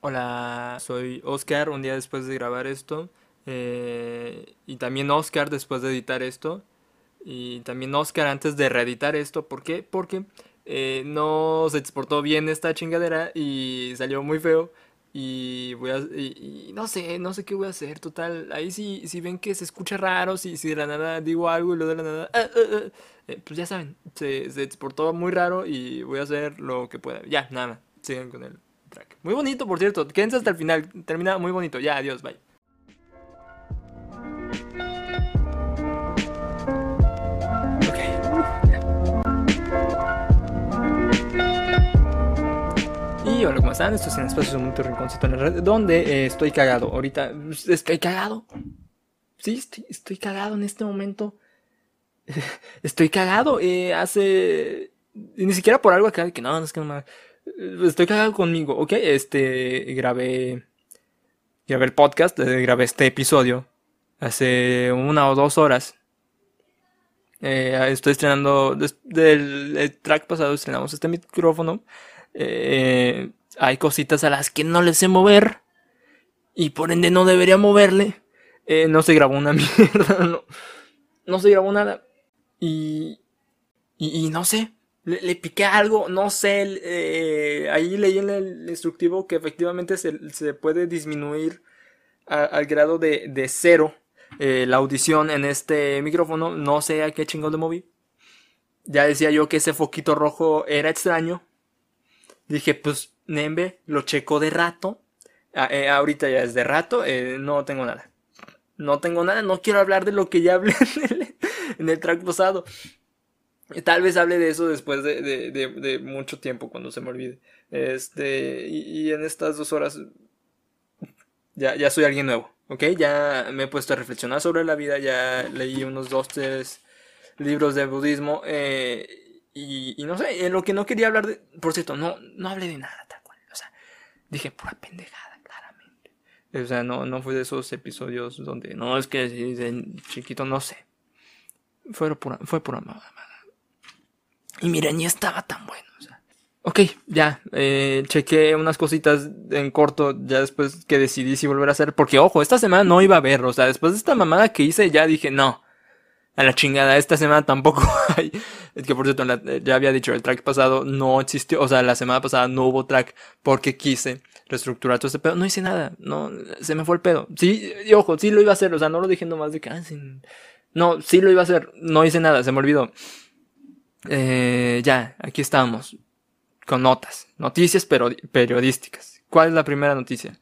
Hola, soy Oscar, un día después de grabar esto. eh, y también Oscar después de editar esto. Y también Oscar antes de reeditar esto. ¿Por qué? Porque eh, no se exportó bien esta chingadera y salió muy feo. Y voy a... Y, no sé, no sé qué voy a hacer. Total, ahí sí, si ven que se escucha raro, si, si de la nada digo algo y luego de la nada... ah, ah, ah, eh, pues ya saben, se, se exportó muy raro y voy a hacer lo que pueda. Ya, nada, sigan con el Muy bonito, por cierto. Quédense hasta el final. Termina muy bonito. Ya, adiós, bye. Y hola, ¿cómo están? Esto es en Espacio de Mundo Rinconcito en la red, donde eh, estoy cagado. Ahorita estoy cagado. Sí, estoy, cagado en este momento. Estoy cagado. Eh, hace. Ni siquiera por algo acá que no, no es que no me- Estoy cagado conmigo, ¿ok? Este. Grabé. Grabé el podcast, eh, grabé este episodio. Hace una o dos horas. Eh, estoy estrenando. del el track pasado estrenamos este micrófono. Eh, hay cositas a las que no le sé mover. Y por ende no debería moverle. Eh, no se grabó una mierda. No, se grabó nada. Y, y no sé, le, le piqué algo, no sé. eh, ahí leí en el instructivo que efectivamente se, se puede disminuir al grado de, de cero eh, la audición en este micrófono. No sé a qué chingón le moví. Ya decía yo que ese foquito rojo era extraño. Dije, pues, Nembe, lo checo de rato. Eh, ahorita ya es de rato, no tengo nada. No tengo nada, no quiero hablar de lo que ya hablé en el, en el track pasado. Tal vez hable de eso después de, de- mucho tiempo, cuando se me olvide. Este, y, en estas dos horas ya, ya soy alguien nuevo, ¿ok? Ya me he puesto a reflexionar sobre la vida, ya leí unos dos, tres libros de budismo. eh, y, no sé, en lo que no quería hablar de... Por cierto, no, no hablé de nada, tal cual. O sea, dije pura pendejada, claramente. O sea, no, no fue de esos episodios donde... No, es que chiquito, no sé. Fue pura, fue pura mamada. Y miren, ni estaba tan bueno. O sea. Ok, ya. Eh, chequé unas cositas en corto. Ya después que decidí si volver a hacer. Porque, ojo, esta semana no iba a ver. O sea, después de esta mamada que hice, ya dije, no. A la chingada, esta semana tampoco hay. Es que por cierto, eh, ya había dicho, el track pasado no existió. O sea, la semana pasada no hubo track porque quise reestructurar todo este pedo. No hice nada. No, se me fue el pedo. Sí, y ojo, sí lo iba a hacer. O sea, no lo dije nomás de que. ah, No, sí lo iba a hacer. No hice nada, se me olvidó. Eh, ya, aquí estamos. Con notas. Noticias pero periodísticas. ¿Cuál es la primera noticia?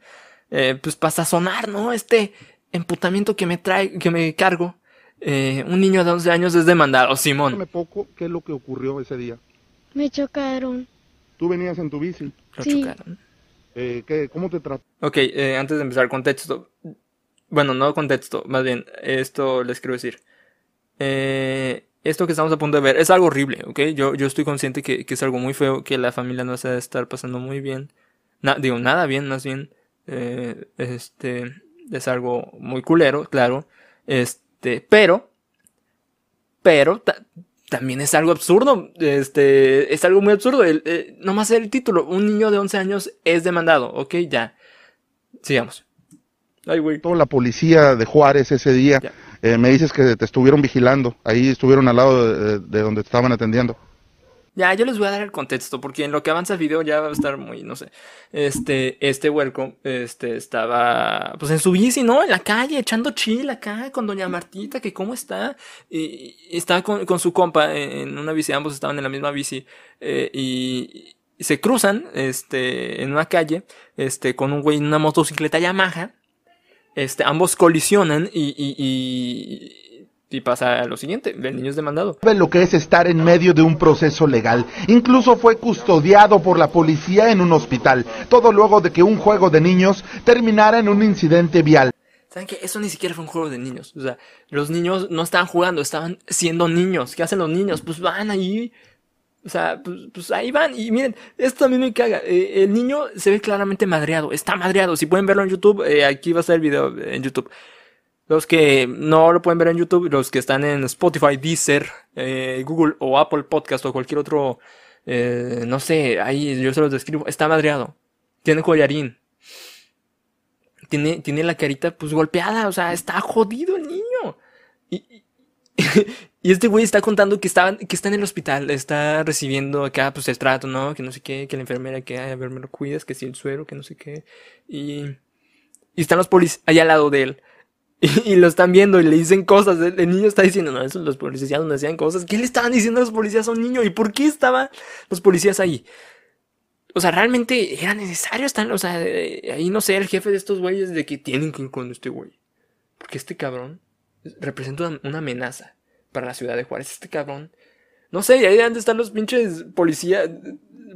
Eh, pues para sazonar, ¿no? Este emputamiento que me trae, que me cargo. Eh, un niño de 11 años es demandado, Simón. Poco qué es lo que ocurrió ese día. Me chocaron. Tú venías en tu bici. Lo Sí. chocaron. Eh, ¿qué, ¿Cómo te trató? Ok, eh, antes de empezar, contexto. Bueno, no contexto, más bien, esto les quiero decir. Eh, esto que estamos a punto de ver es algo horrible, ¿ok? Yo, yo estoy consciente que, que es algo muy feo, que la familia no se debe estar pasando muy bien. Na- digo, nada bien, más bien. Eh, este, es algo muy culero, claro. Este, pero, pero, ta- también es algo absurdo. Este, es algo muy absurdo. El, eh, nomás el título, un niño de 11 años es demandado, ¿ok? Ya. Sigamos. Ay, güey. La policía de Juárez ese día. Ya. Eh, me dices que te estuvieron vigilando. Ahí estuvieron al lado de, de donde te estaban atendiendo. Ya, yo les voy a dar el contexto, porque en lo que avanza el video ya va a estar muy, no sé. Este, este huerco, este, estaba, pues en su bici, ¿no? En la calle, echando chill acá con doña Martita, que cómo está. Y, y estaba con, con su compa en una bici, ambos estaban en la misma bici. eh, y, y se cruzan, este, en una calle, este, con un güey en una motocicleta Yamaha. Este, ambos colisionan y, y, y, y pasa lo siguiente, el niño es demandado. sabe lo que es estar en medio de un proceso legal. Incluso fue custodiado por la policía en un hospital. Todo luego de que un juego de niños terminara en un incidente vial. ¿Saben qué? Eso ni siquiera fue un juego de niños. O sea, los niños no estaban jugando, estaban siendo niños. ¿Qué hacen los niños? Pues van ahí. O sea, pues, pues ahí van. Y miren, esto también me caga. Eh, el niño se ve claramente madreado. Está madreado. Si pueden verlo en YouTube, eh, aquí va a estar el video en YouTube. Los que no lo pueden ver en YouTube, los que están en Spotify, Deezer, eh, Google o Apple Podcast o cualquier otro, eh, no sé, ahí yo se los describo. Está madreado. Tiene collarín. tiene, tiene la carita pues golpeada, o sea, está jodido el niño. Y, y este güey está contando que, que está en el hospital, está recibiendo acá pues el trato, ¿no? Que no sé qué, que la enfermera que, ay, a ver, me lo cuidas, que si el suero, que no sé qué. Y, y están los polis allá al lado de él. Y, lo están viendo y le dicen cosas. El, niño está diciendo, no, esos los policías no decían cosas. ¿Qué le estaban diciendo a los policías a un niño? ¿Y por qué estaban los policías ahí? O sea, realmente era necesario estar, o sea, eh, ahí no sé, el jefe de estos güeyes de que tienen que ir con este güey. Porque este cabrón representa una amenaza para la ciudad de Juárez. Este cabrón. No sé, y ahí han de estar los pinches policías,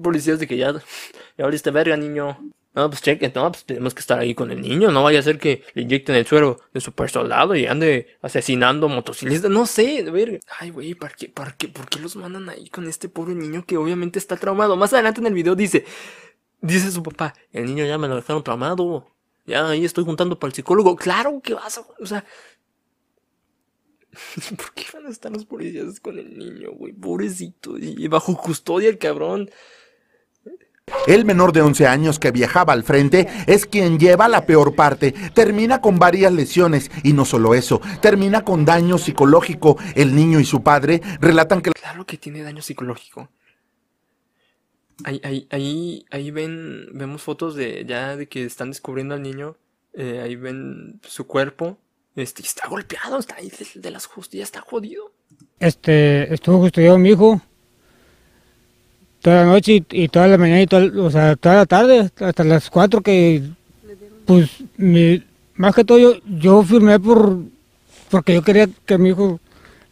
policías de que ya, ya abriste verga, niño. No, pues cheque, no, pues tenemos que estar ahí con el niño. No vaya a ser que le inyecten el suero de super soldado y ande asesinando motociclistas. No sé, verga. Ay, güey, ¿para qué, para qué, ¿por qué los mandan ahí con este pobre niño que obviamente está traumado? Más adelante en el video dice, dice su papá, el niño ya me lo dejaron traumado. Ya ahí estoy juntando para el psicólogo. Claro que vas a, o sea, ¿Por qué van a estar los policías con el niño, güey? Pobrecito. Y bajo custodia el cabrón. El menor de 11 años que viajaba al frente es quien lleva la peor parte. Termina con varias lesiones y no solo eso, termina con daño psicológico. El niño y su padre relatan que Claro que tiene daño psicológico. Ahí, ahí, ahí, ahí ven, vemos fotos de ya de que están descubriendo al niño. Eh, ahí ven su cuerpo. Este, está golpeado, está ahí de, de las costillas, está jodido. Este, estuvo custodiado mi hijo toda la noche y, toda la mañana y toda, o sea, toda la tarde, hasta, las 4 que, pues, mi- más que todo yo, yo firmé por, porque yo quería que mi hijo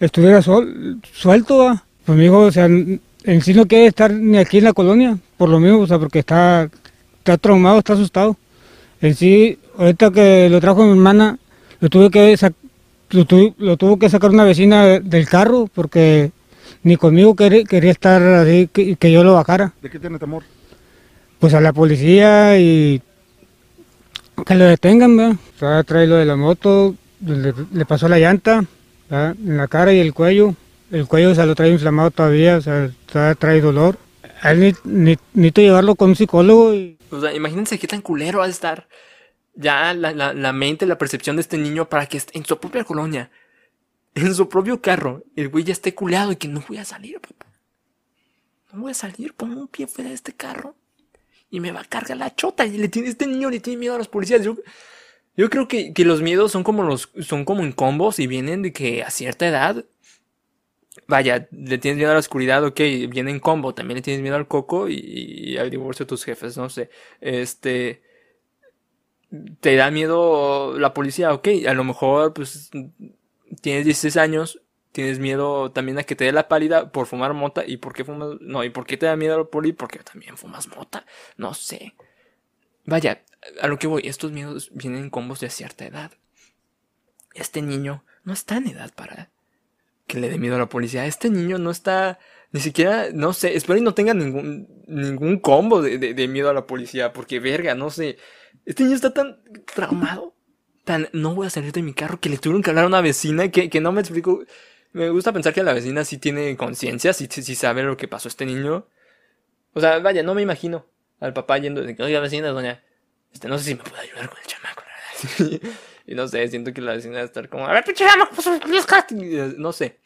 estuviera sol, suelto, pues mi hijo, o sea, en sí no quiere estar ni aquí en la colonia, por lo mismo, o sea, porque está, está traumado, está asustado. En sí, ahorita que lo trajo mi hermana, lo tuve que lo, tu- lo tuvo que sacar una vecina de- del carro porque ni conmigo quería, quería estar así, que, que yo lo bajara. ¿De qué tiene temor? Pues a la policía y que lo detengan, ¿verdad? O sea, trae lo de la moto, le, le pasó la llanta ¿verdad? en la cara y el cuello. El cuello se lo trae inflamado todavía, o sea, todavía trae dolor. A él ni- ni- necesito llevarlo con un psicólogo y O sea, imagínense qué tan culero de estar ya la, la, la mente, la percepción de este niño para que en su propia colonia, en su propio carro, el güey ya esté culeado y que no voy a salir, papá. No voy a salir, pongo un pie fuera de este carro y me va a cargar la chota. Y le tiene, este niño le tiene miedo a los policías. Yo, yo creo que, que los miedos son como los, son como en combos y vienen de que a cierta edad Vaya, le tienes miedo a la oscuridad, ok, viene en combo, también le tienes miedo al coco y, y al divorcio de tus jefes, no sé. Este, te da miedo la policía, ok, a lo mejor pues tienes 16 años, tienes miedo también a que te dé la pálida por fumar mota y por qué fumas, no, y por qué te da miedo la poli, porque también fumas mota, no sé. Vaya, a lo que voy, estos miedos vienen en combos de cierta edad. Este niño no está en edad para que le dé miedo a la policía. Este niño no está, ni siquiera, no sé, espero y no tenga ningún, ningún combo de, de- de miedo a la policía, porque verga, no sé. Este niño está tan traumado, tan, no voy a salir de mi carro, que le tuvieron que hablar a una vecina que, que no me explico. Me gusta pensar que la vecina sí tiene conciencia, sí, sí, sabe lo que pasó a este niño. O sea, vaya, no me imagino al papá yendo de que, oiga, vecina, doña, este, no sé si me puede ayudar con el chamaco, la verdad". Y no sé, siento que la vecina debe estar como, a ver, pinche chamaco, pues, busca". Y, eh, No sé.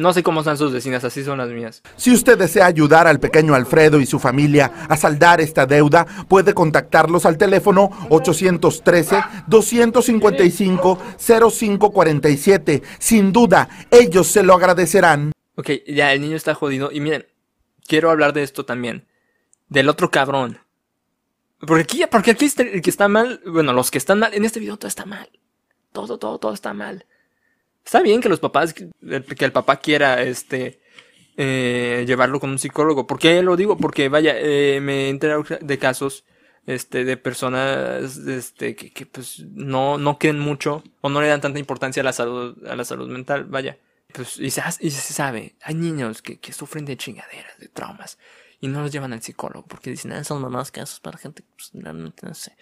No sé cómo son sus vecinas, así son las mías. Si usted desea ayudar al pequeño Alfredo y su familia a saldar esta deuda, puede contactarlos al teléfono 813-255-0547. Sin duda, ellos se lo agradecerán. Ok, ya el niño está jodido. Y miren, quiero hablar de esto también. Del otro cabrón. Porque aquí, porque aquí el que está mal. Bueno, los que están mal. En este video todo está mal. Todo, todo, todo está mal. Está bien que los papás, que el papá quiera, este, eh, llevarlo con un psicólogo. ¿Por qué lo digo? Porque, vaya, eh, me he enterado de casos, este, de personas, este, que, pues, no, no creen mucho o no le dan tanta importancia a la salud, a la salud mental, vaya. Pues, y se, y se sabe, hay niños que, que sufren de chingaderas, de traumas, y no los llevan al psicólogo, porque dicen, ah, son mamás casos para gente, pues, realmente no sé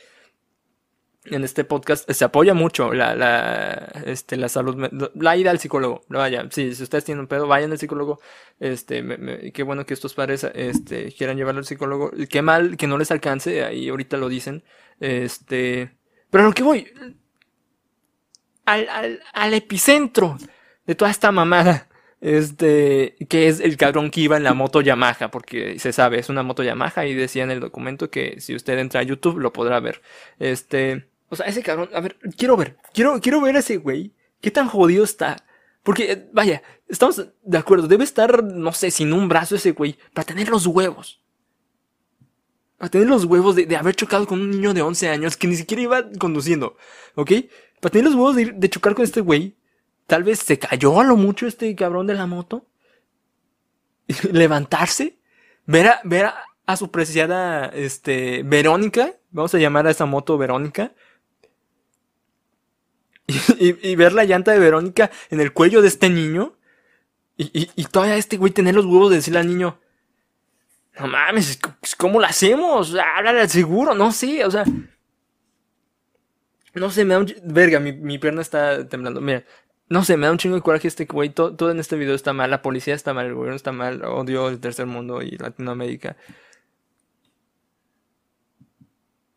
en este podcast se apoya mucho la, la, este, la salud, la ida al psicólogo. Vaya, sí, si ustedes tienen un pedo, vayan al psicólogo. Este, qué bueno que estos padres, este, quieran llevarlo al psicólogo. Qué mal que no les alcance, ahí ahorita lo dicen. Este, Pero a lo que voy, al, al, al epicentro de toda esta mamada, este, que es el cabrón que iba en la moto Yamaha, porque se sabe, es una moto Yamaha y decía en el documento que si usted entra a YouTube lo podrá ver. Este, o sea, ese cabrón, a ver, quiero ver, quiero, quiero ver a ese güey, qué tan jodido está. Porque, eh, vaya, estamos de acuerdo, debe estar, no sé, sin un brazo ese güey, para tener los huevos. Para tener los huevos de, de haber chocado con un niño de 11 años que ni siquiera iba conduciendo, ¿ok? Para tener los huevos de, de chocar con este güey, tal vez se cayó a lo mucho este cabrón de la moto. Levantarse, ver a, ver a su preciada, este, Verónica, vamos a llamar a esa moto Verónica, y, ver la llanta de Verónica en el cuello de este niño, y, todavía este güey tener los huevos de decirle al niño, no mames, ¿cómo lo hacemos? Háblale al seguro, no sé, o sea, no sé, me da un... Verga, mi, pierna está temblando. Mira, no sé, me da un chingo de coraje este güey. Todo, todo en este video está mal. La policía está mal, el gobierno está mal. Odio el tercer mundo y Latinoamérica.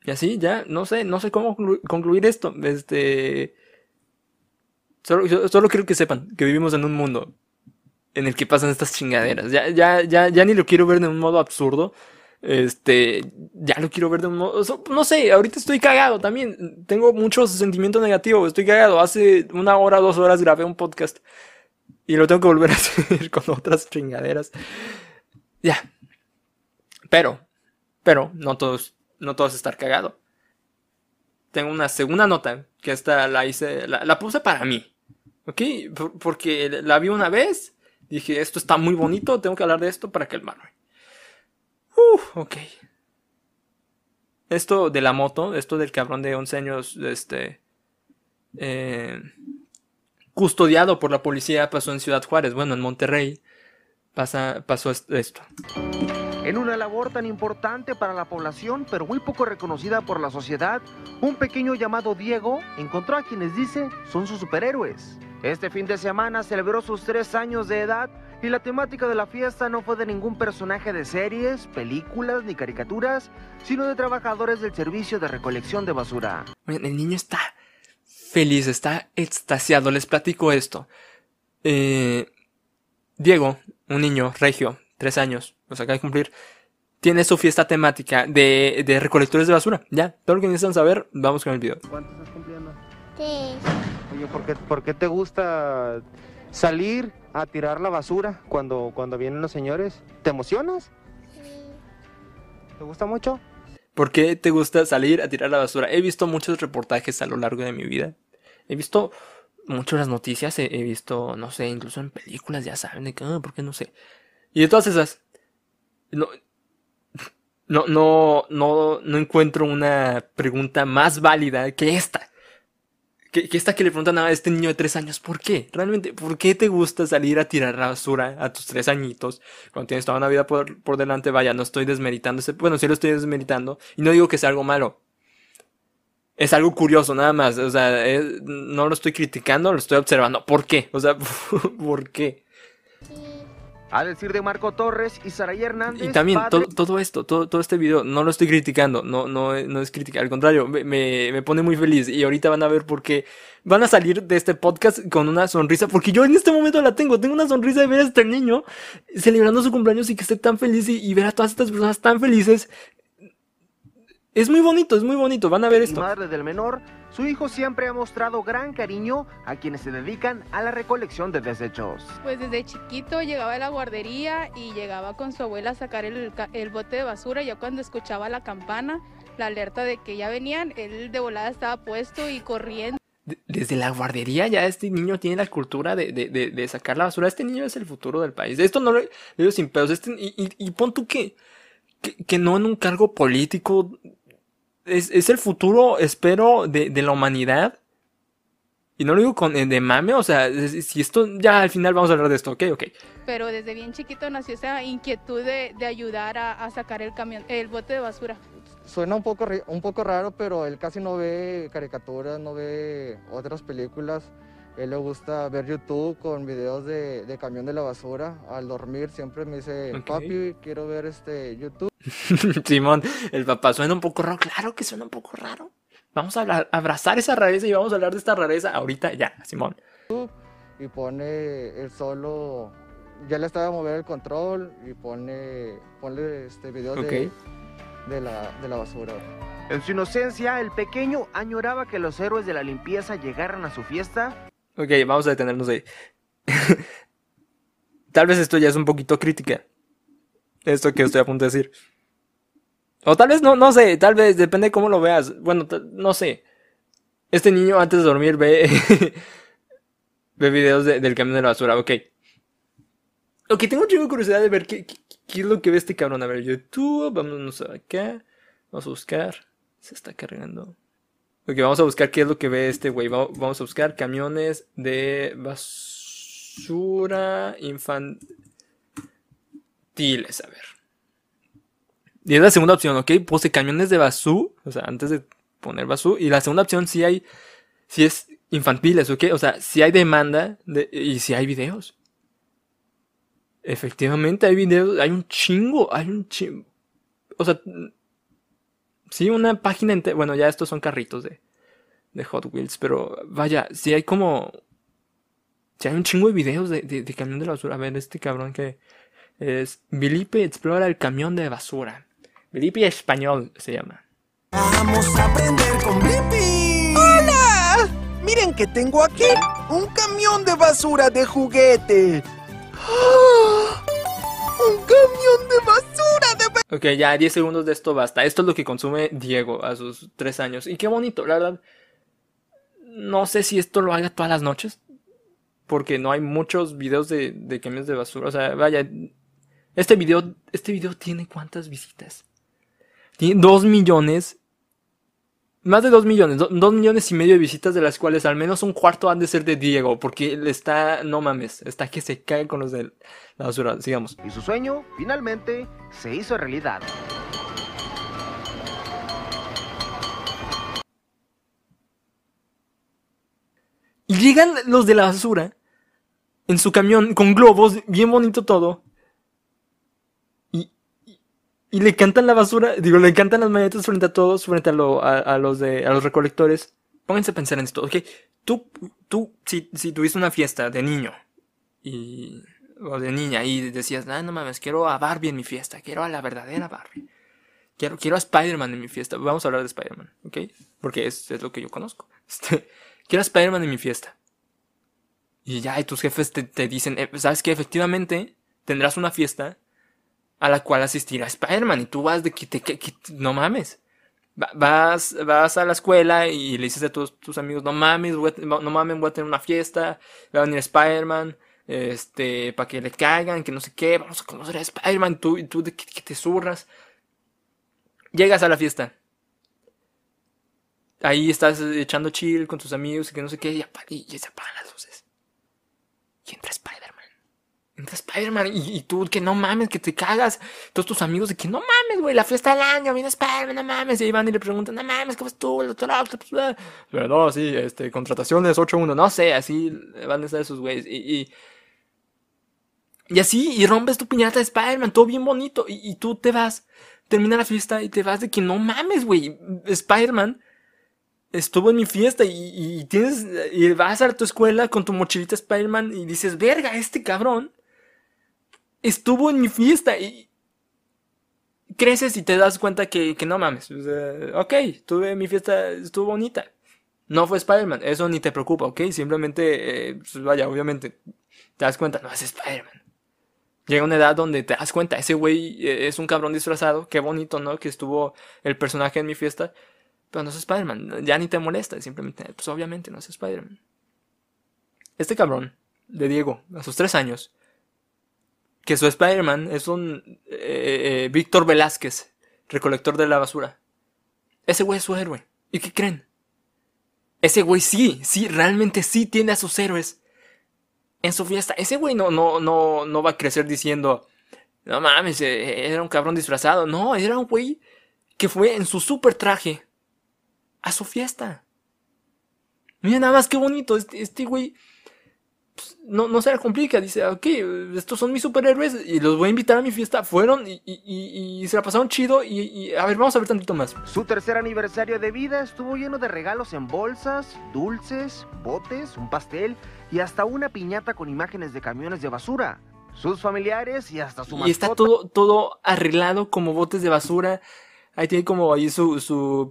Y así, ya, no sé, no sé cómo conclu- concluir esto. Este... Solo, solo quiero que sepan que vivimos en un mundo en el que pasan estas chingaderas. Ya, ya, ya, ya ni lo quiero ver de un modo absurdo. Este, ya lo quiero ver de un modo, no sé, ahorita estoy cagado también. Tengo mucho sentimiento negativo, estoy cagado. Hace una hora, dos horas grabé un podcast y lo tengo que volver a hacer con otras chingaderas. Ya. Pero, pero, no todos, no todos estar cagado. Tengo una segunda nota que esta la hice, la puse para mí. ¿Ok? Por- porque la vi una vez. Dije, esto está muy bonito, tengo que hablar de esto para calmarme. Uf, ok. Esto de la moto, esto del cabrón de 11 años, este... eh, custodiado por la policía pasó en Ciudad Juárez, bueno, en Monterrey. Pasa, pasó est- esto. En una labor tan importante para la población, pero muy poco reconocida por la sociedad, un pequeño llamado Diego encontró a quienes dice son sus superhéroes. Este fin de semana celebró sus tres años de edad y la temática de la fiesta no fue de ningún personaje de series, películas ni caricaturas, sino de trabajadores del servicio de recolección de basura. Oigan, el niño está feliz, está extasiado. Les platico esto. Eh, Diego, un niño regio, tres años, los acaba de cumplir, tiene su fiesta temática de, de recolectores de basura. Ya, todo lo que necesitan saber, vamos con el video. ¿Cuánto estás cumpliendo? Sí. ¿Por qué, por qué te gusta salir a tirar la basura cuando, cuando vienen los señores? ¿Te emocionas? ¿Te gusta mucho? ¿Por qué te gusta salir a tirar la basura? He visto muchos reportajes a lo largo de mi vida. He visto mucho las noticias, he, he visto, no sé, incluso en películas, ya saben, de que, ah, ¿por qué no sé? Y de todas esas, no, no, no, no, no encuentro una pregunta más válida que esta. Que, que esta que le preguntan a este niño de tres años, ¿por qué? Realmente, ¿por qué te gusta salir a tirar la basura a tus tres añitos? Cuando tienes toda una vida por, por delante, vaya, no estoy desmeritando ese, bueno, sí lo estoy desmeritando, y no digo que sea algo malo. Es algo curioso, nada más. O sea, es- no lo estoy criticando, lo estoy observando. ¿Por qué? O sea, ¿por qué? A decir de Marco Torres y Saray Hernández. Y también, padre- todo, todo esto, todo, todo este video, no lo estoy criticando, no, no, no es crítica, al contrario, me, me, me pone muy feliz y ahorita van a ver por qué van a salir de este podcast con una sonrisa, porque yo en este momento la tengo, tengo una sonrisa de ver a este niño celebrando su cumpleaños y que esté tan feliz y, y ver a todas estas personas tan felices. Es muy bonito, es muy bonito, van a ver esto. madre del menor, su hijo siempre ha mostrado gran cariño a quienes se dedican a la recolección de desechos. Pues desde chiquito llegaba a la guardería y llegaba con su abuela a sacar el, bote de basura. Ya cuando escuchaba la campana, la alerta de que ya venían, él de volada estaba puesto y corriendo. De- Desde la guardería ya este niño tiene la cultura de, de, de, de sacar la basura. Este niño es el futuro del país. Esto no lo lo digo sin pedos. Este, y, y, y pon tú que, que, que no en un cargo político. Es, es el futuro, espero, de, de la humanidad. Y no lo digo con eh, de mame, o sea, si esto ya al final vamos a hablar de esto, ok, ok. Pero desde bien chiquito nació esa inquietud de, de ayudar a, a sacar el camión, el bote de basura. Suena un poco, ri- un poco raro, pero él casi no ve caricaturas, no ve otras películas. Él le gusta ver YouTube con videos de, de camión de la basura. Al dormir siempre me dice, Ok. papi, quiero ver este YouTube. Simón, el papá suena un poco raro. Claro que suena un poco raro. Vamos a hablar- abrazar esa rareza y vamos a hablar de esta rareza ahorita ya, Simón. y pone él solo, ya le estaba a mover el control y pone, pone este videos Ok. de, de la, de la basura. En su inocencia, el pequeño añoraba que los héroes de la limpieza llegaran a su fiesta Ok, vamos a detenernos ahí. tal vez esto ya es un poquito crítica. Esto que estoy a punto de decir. O tal vez no, no sé, tal vez depende de cómo lo veas. Bueno, no sé. Este niño antes de dormir ve, ve videos de- del camión de la basura, ok. Ok, tengo un chingo de curiosidad de ver qué, qué- qué es lo que ve este cabrón. A ver, YouTube, vámonos acá. Vamos a buscar. Se está cargando. Ok, vamos a buscar qué es lo que ve este güey. Va- Vamos a buscar camiones de basura infantiles. A ver. Y es la segunda opción, ¿ok? Puse camiones de basú. O sea, antes de poner basú. Y la segunda opción sí hay. Sí es infantiles, ¿ok? O sea, sí hay demanda de, y sí hay videos. Efectivamente, hay videos. Hay un chingo. Hay un chingo. O sea, Sí, una página entera. Bueno, ya estos son carritos de, de Hot Wheels, pero vaya, sí hay como. Sí hay un chingo de videos de, de, de camión de la basura. A ver, este cabrón que es. Bilipe explora el camión de basura. Bilipe español se llama. Vamos a aprender con Blippi. ¡Hola! Miren que tengo aquí un camión de basura de juguete. ¡Ah! ¡Un camión de basura Ok, ya 10 segundos de esto basta. Esto es lo que consume Diego a sus 3 años. Y qué bonito, la verdad. No sé si esto lo haga todas las noches. Porque no hay muchos videos de, de camiones de basura. O sea, vaya. Este video, este video tiene cuántas visitas? Tiene 2 millones. Más de 2 millones. 2 millones y medio de visitas, de las cuales al menos un cuarto han de ser de Diego. Porque él está, no mames, está que se cae con los de la basura. Sigamos. y su sueño finalmente se hizo realidad. Y llegan los de la basura en su camión con globos, bien bonito todo. Y, le cantan la basura, digo, le cantan las mañanitas frente a todos, frente a, lo- a, los de a los recolectores. Pónganse a pensar en esto, ok. Tú, tú, si, si tuviste una fiesta de niño y o de niña y decías, ah, no mames, quiero a Barbie en mi fiesta, quiero a la verdadera Barbie. Quiero, quiero a Spider-Man en mi fiesta. Vamos a hablar de Spider-Man, ¿ok? Porque es, es lo que yo conozco. Este, quiero a Spider-Man en mi fiesta. Y ya, y tus jefes te, te dicen, eh, ¿sabes qué? Efectivamente, tendrás una fiesta a la cual asistirá Spider-Man. Y tú vas de que te... que- no mames. Va- Vas, vas a la escuela y le dices a todos tus amigos, no mames, voy a- no mames, voy a tener una fiesta, va a venir Spider-Man, este, para que le caigan, que no sé qué, vamos a conocer a Spider-Man, tú, y tú de que, te zurras. Llegas a la fiesta. Ahí estás echando chill con tus amigos y que no sé qué, y se apagan las luces. Y entra Spider-Man. Spider-Man y, tú que no mames, que te cagas. Todos tus amigos de que no mames, güey, la fiesta del año, viene Spider-Man, no mames. Y ahí van y le preguntan, no mames, ¿cómo estuvo el Octopus? Pero no, sí, este, contrataciones 8-1, no sé, así van a estar esos güeyes. Y, y, así, y rompes tu piñata de Spider-Man, todo bien bonito. Y, y tú te vas, termina la fiesta y te vas de que no mames, güey, Spider-Man estuvo en mi fiesta y, y tienes y vas a tu escuela con tu mochilita Spider-Man y dices, verga, este cabrón estuvo en mi fiesta y creces y te das cuenta que, que no mames. O ok, tuve mi fiesta, estuvo bonita. No fue Spider-Man, eso ni te preocupa, ok. Simplemente, eh, pues vaya, obviamente, te das cuenta, no es Spider-Man. Llega una edad donde te das cuenta, ese güey eh, es un cabrón disfrazado, qué bonito, ¿no? Que estuvo el personaje en mi fiesta. Pero no es Spider-Man, ya ni te molesta, simplemente, pues obviamente no es Spider-Man. Este cabrón, de Diego, a sus tres años, que su Spider-Man es un eh, eh, Víctor Velázquez, recolector de la basura. Ese güey es su héroe. ¿Y qué creen? Ese güey sí, sí, realmente sí tiene a sus héroes en su fiesta. Ese güey no, no, no, no va a crecer diciendo, no mames, eh, era un cabrón disfrazado. No, era un güey que fue en su super traje a su fiesta. Mira nada más qué bonito. Este, este güey pues, no, no se la complica. Dice, ok, estos son mis superhéroes y los voy a invitar a mi fiesta. Fueron y, y- y- y se la pasaron chido. Y, a ver, vamos a ver tantito más. Su tercer aniversario de vida estuvo lleno de regalos en bolsas, dulces, botes, un pastel y hasta una piñata con imágenes de camiones de basura. Sus familiares y hasta su Y está mascota. todo, todo arreglado como botes de basura. Ahí tiene como ahí su, su,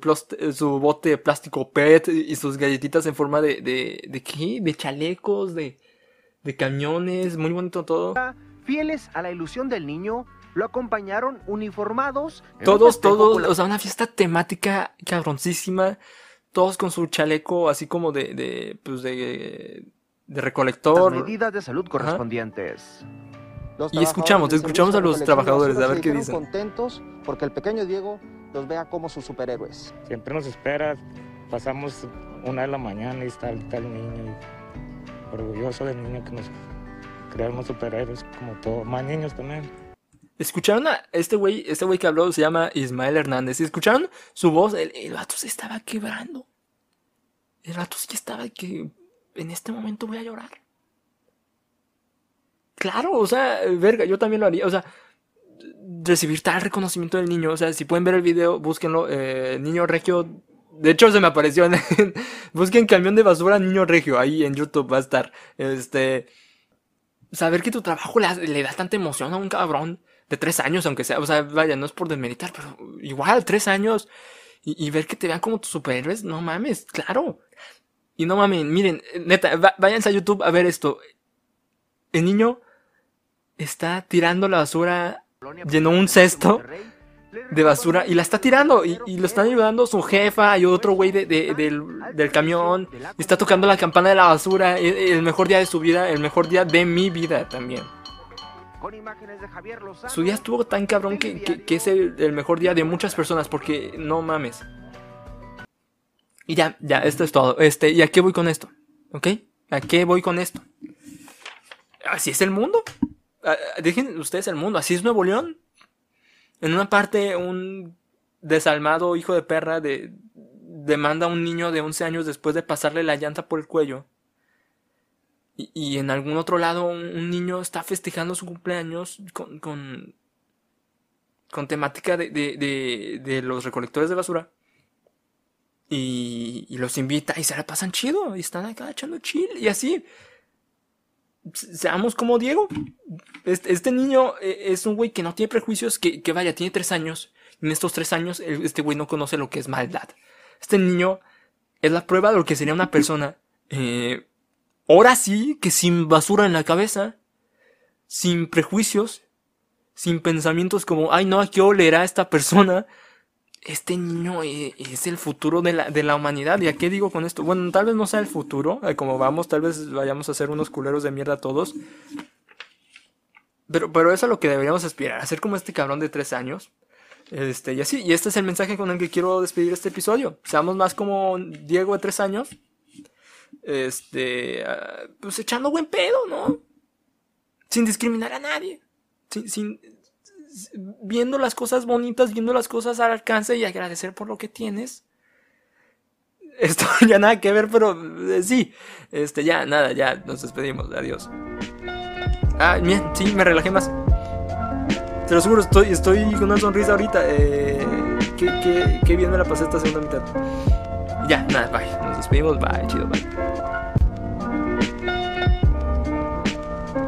su bote de plástico PET y sus galletitas en forma de, de, de qué? De chalecos, de, de camiones, muy bonito todo. Fieles a la ilusión del niño, lo acompañaron uniformados. Todos, todos, o sea, una fiesta temática cabroncísima. Todos con su chaleco así como de, de pues de, de las recolector. medidas de salud correspondientes. Los Y escuchamos, escuchamos a los trabajadores, a ver qué dicen. contentos porque el pequeño Diego los vea como sus superhéroes. Siempre nos espera, pasamos una de la mañana y está, está el niño. y orgulloso del niño que nos creamos superhéroes como todos, más niños también. ¿Escucharon a este güey? Este güey que habló se llama Ismael Hernández. ¿Y escucharon su voz? El, el vato se estaba quebrando. El vato sí estaba que en este momento voy a llorar. Claro, o sea, verga, yo también lo haría. O sea, recibir tal reconocimiento del niño. O sea, si pueden ver el video, búsquenlo. eh, niño Regio. De hecho, se me apareció en. busquen camión de basura Niño Regio. Ahí en YouTube va a estar. Este. Saber que tu trabajo le, le da tanta emoción a un cabrón de tres años, aunque sea. O sea, vaya, no es por desmeritar, pero igual, tres años. Y, ver que te vean como tus superhéroes, no mames, claro. Y no mames, miren, neta, váyanse a YouTube a ver esto. El niño está tirando la basura, llenó un cesto de basura y la está tirando. Y, lo están ayudando su jefa y otro güey de- de- del, camión. Y está tocando la campana de la basura. El, el mejor día de su vida, el mejor día de mi vida también. Su día estuvo tan cabrón que, que- que es el, el mejor día de muchas personas porque no mames. Y ya, ya, esto es todo. Este, ¿y a qué voy con esto? ¿Ok? ¿A qué voy con esto? Así es el mundo. Ah, ah, Dejen ustedes el mundo. Así es Nuevo León. En una parte, un desalmado hijo de perra de, demanda a un niño de 11 años después de pasarle la llanta por el cuello. Y, y en algún otro lado, un, un niño está festejando su cumpleaños con, con, con temática de, de, de, de los recolectores de basura. Y, y los invita y se la pasan chido. Y están acá echando chill. Y así. Se- Seamos como Diego. Este, este niño eh, es un güey que no tiene prejuicios. Que, vaya, tiene tres años. Y en estos tres años, este güey no conoce lo que es maldad. Este niño es la prueba de lo que sería una persona. eh, ahora sí, que sin basura en la cabeza. Sin prejuicios. Sin pensamientos como, ay no, ¿a qué olerá esta persona? Este niño eh, es el futuro de la, de la humanidad. ¿Y a qué digo con esto? Bueno, tal vez no sea el futuro. eh, Como vamos, tal vez vayamos a ser unos culeros de mierda todos. Pero, pero eso es a lo que deberíamos aspirar. A ser como este cabrón de tres años. Este, y así. Y este es el mensaje con el que quiero despedir este episodio. Seamos más como Diego de tres años. Este, ah, pues echando buen pedo, ¿no? Sin discriminar a nadie. Sin- viendo las cosas bonitas, viendo las cosas al alcance y agradecer por lo que tienes. Esto ya nada que ver, pero eh, sí. Este, ya, nada, ya nos despedimos. Adiós. Ah, bien, sí, me relajé más. Te lo juro, estoy, estoy con una sonrisa ahorita. Eh, qué, qué, qué bien me la pasé esta segunda mitad. Ya, nada, bye. Nos despedimos, bye, chido, bye.